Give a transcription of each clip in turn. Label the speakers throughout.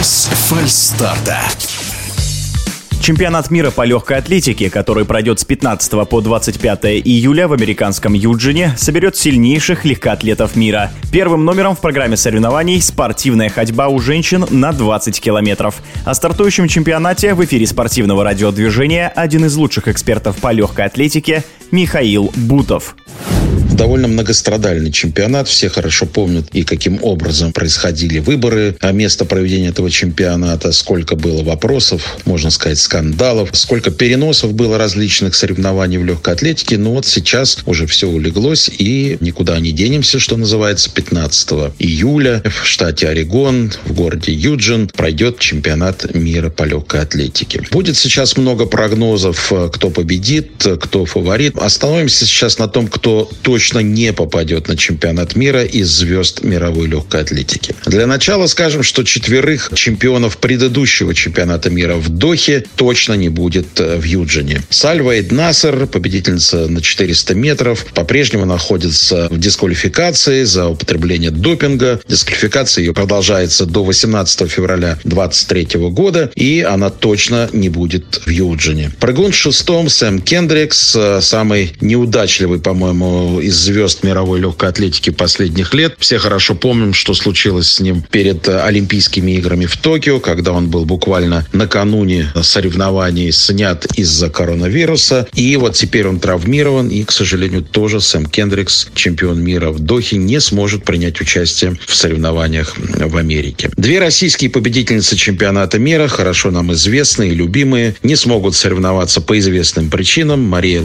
Speaker 1: Без фальстарта.
Speaker 2: Чемпионат мира по легкой атлетике, который пройдет с 15 по 25 июля в американском Юджине, соберет сильнейших легкоатлетов мира. Первым номером в программе соревнований спортивная ходьба у женщин на 20 километров. О стартующем чемпионате в эфире спортивного радиодвижения один из лучших экспертов по легкой атлетике Михаил Бутов
Speaker 3: довольно многострадальный чемпионат. Все хорошо помнят и каким образом происходили выборы, а место проведения этого чемпионата, сколько было вопросов, можно сказать, скандалов, сколько переносов было различных соревнований в легкой атлетике. Но вот сейчас уже все улеглось и никуда не денемся, что называется, 15 июля в штате Орегон, в городе Юджин пройдет чемпионат мира по легкой атлетике. Будет сейчас много прогнозов, кто победит, кто фаворит. Остановимся сейчас на том, кто точно не попадет на чемпионат мира из звезд мировой легкой атлетики. Для начала скажем, что четверых чемпионов предыдущего чемпионата мира в Дохе точно не будет э, в Юджине. Сальва Эднасер, победительница на 400 метров, по-прежнему находится в дисквалификации за употребление допинга. Дисквалификация ее продолжается до 18 февраля 2023 года, и она точно не будет в Юджине. Прыгун шестом Сэм Кендрикс, э, самый неудачливый, по-моему, из звезд мировой легкой атлетики последних лет. Все хорошо помним, что случилось с ним перед э, Олимпийскими играми в Токио, когда он был буквально накануне соревнований снят из-за коронавируса. И вот теперь он травмирован, и, к сожалению, тоже Сэм Кендрикс, чемпион мира в Дохе, не сможет принять участие в соревнованиях в Америке. Две российские победительницы чемпионата мира, хорошо нам известные и любимые, не смогут соревноваться по известным причинам. Мария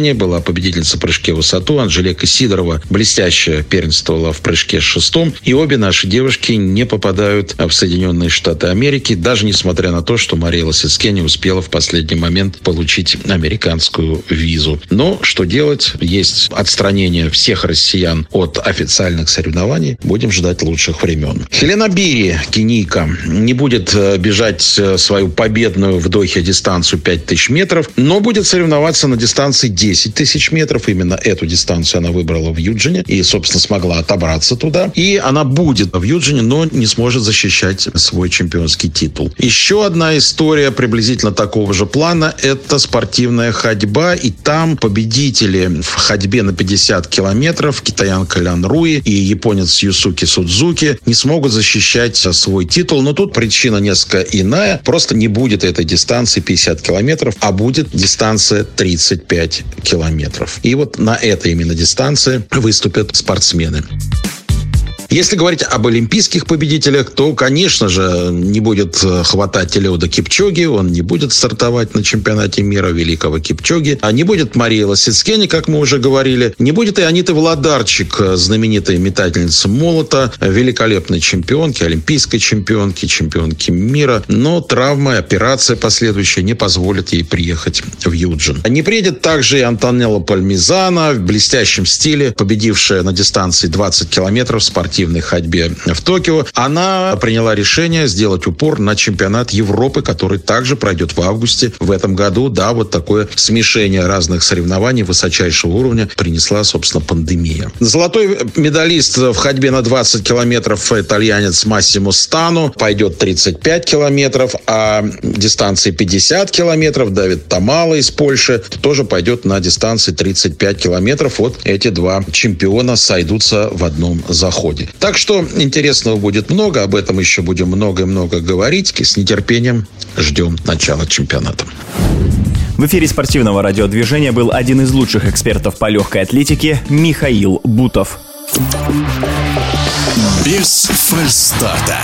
Speaker 3: Лосицкене была победительница прыжке в высоту, Анжелика Сидорова блестяще первенствовала в прыжке с шестом. И обе наши девушки не попадают в Соединенные Штаты Америки, даже несмотря на то, что Мария Лосицке успела в последний момент получить американскую визу. Но что делать? Есть отстранение всех россиян от официальных соревнований. Будем ждать лучших времен. Хелена Бири, кенийка, не будет э, бежать э, свою победную в Дохе дистанцию 5000 метров, но будет соревноваться на дистанции 10 тысяч метров. Именно эту дистанцию она выбрала в Юджине и, собственно, смогла отобраться туда. И она будет в Юджине, но не сможет защищать свой чемпионский титул. Еще одна история приблизительно такого же плана – это спортивная ходьба. И там победители в ходьбе на 50 километров, китаянка Лян Руи и японец Юсуки Судзуки, не смогут защищать свой титул. Но тут причина несколько иная. Просто не будет этой дистанции 50 километров, а будет дистанция 35 километров. И вот на этой именно дистанции выступят спортсмены. Если говорить об олимпийских победителях, то, конечно же, не будет э, хватать Элеода Кипчоги, он не будет стартовать на чемпионате мира великого Кипчоги, а не будет Мария Лосицкени, как мы уже говорили, не будет и Аниты Владарчик, э, знаменитая метательница молота, великолепной чемпионки, олимпийской чемпионки, чемпионки мира, но травма, операция последующая не позволит ей приехать в Юджин. Не приедет также и Антонелла Пальмизана в блестящем стиле, победившая на дистанции 20 километров спортивной спортивной ходьбе в Токио, она приняла решение сделать упор на чемпионат Европы, который также пройдет в августе в этом году. Да, вот такое смешение разных соревнований высочайшего уровня принесла, собственно, пандемия. Золотой медалист в ходьбе на 20 километров итальянец Массимо Стану пойдет 35 километров, а дистанции 50 километров Давид Тамала из Польши тоже пойдет на дистанции 35 километров. Вот эти два чемпиона сойдутся в одном заходе. Так что интересного будет много, об этом еще будем много-много говорить. И с нетерпением ждем начала чемпионата.
Speaker 2: В эфире спортивного радиодвижения был один из лучших экспертов по легкой атлетике Михаил Бутов.
Speaker 1: Без фальстарта.